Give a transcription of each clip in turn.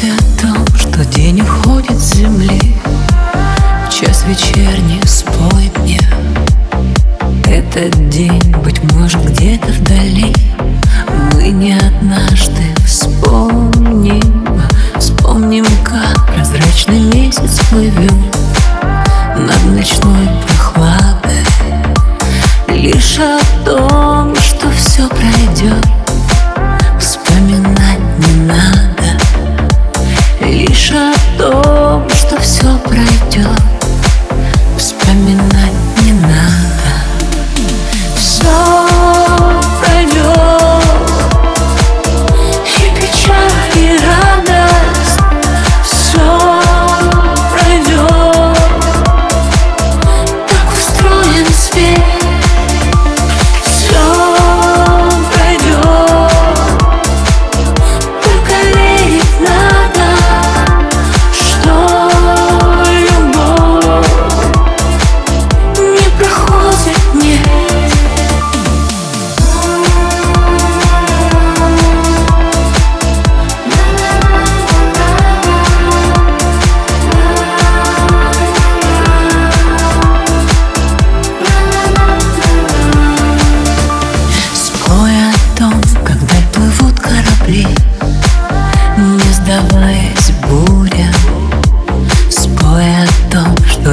Мысли о том, что день уходит с земли В час вечерний спой мне. Этот день, быть может, где-то вдали. Мы не однажды вспомним Вспомним, как прозрачный месяц плывет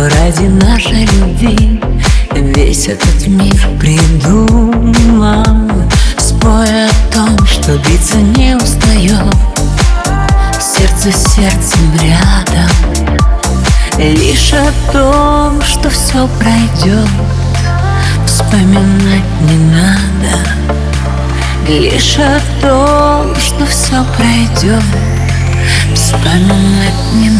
ради нашей любви Весь этот мир придумал. Спой о том, что биться не устает Сердце с сердцем рядом. Лишь о том, что все пройдет Вспоминать не надо. Лишь о том, что все пройдет Вспоминать не надо